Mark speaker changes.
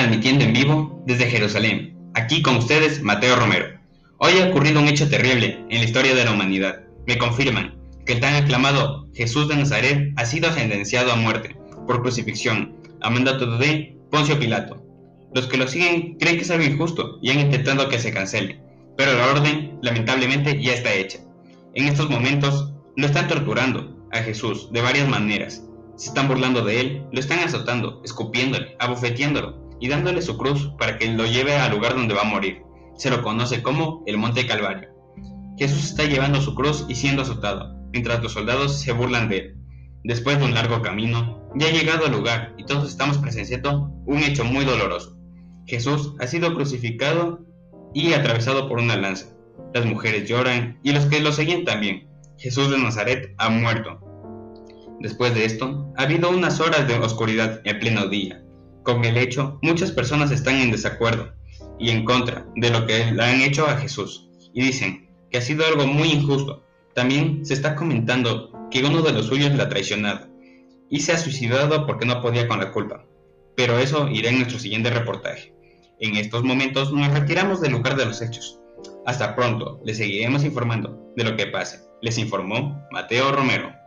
Speaker 1: transmitiendo en vivo desde Jerusalén. Aquí con ustedes, Mateo Romero. Hoy ha ocurrido un hecho terrible en la historia de la humanidad. Me confirman que el tan aclamado Jesús de Nazaret ha sido sentenciado a muerte por crucifixión a mandato de Poncio Pilato. Los que lo siguen creen que es algo injusto y han intentado que se cancele, pero la orden lamentablemente ya está hecha. En estos momentos lo están torturando a Jesús de varias maneras, se están burlando de él, lo están azotando, escupiéndole, abofeteándolo y dándole su cruz para que lo lleve al lugar donde va a morir. Se lo conoce como el Monte Calvario. Jesús está llevando su cruz y siendo azotado, mientras los soldados se burlan de él. Después de un largo camino, ya ha llegado al lugar y todos estamos presenciando un hecho muy doloroso. Jesús ha sido crucificado y atravesado por una lanza. Las mujeres lloran y los que lo seguían también. Jesús de Nazaret ha muerto, Después de esto, ha habido unas horas de oscuridad en pleno día. Con el hecho, muchas personas están en desacuerdo y en contra de lo que le han hecho a Jesús y dicen que ha sido algo muy injusto. También se está comentando que uno de los suyos la ha traicionado y se ha suicidado porque no podía con la culpa. Pero eso irá en nuestro siguiente reportaje. En estos momentos nos retiramos del lugar de los hechos. Hasta pronto, les seguiremos informando de lo que pase. Les informó Mateo Romero.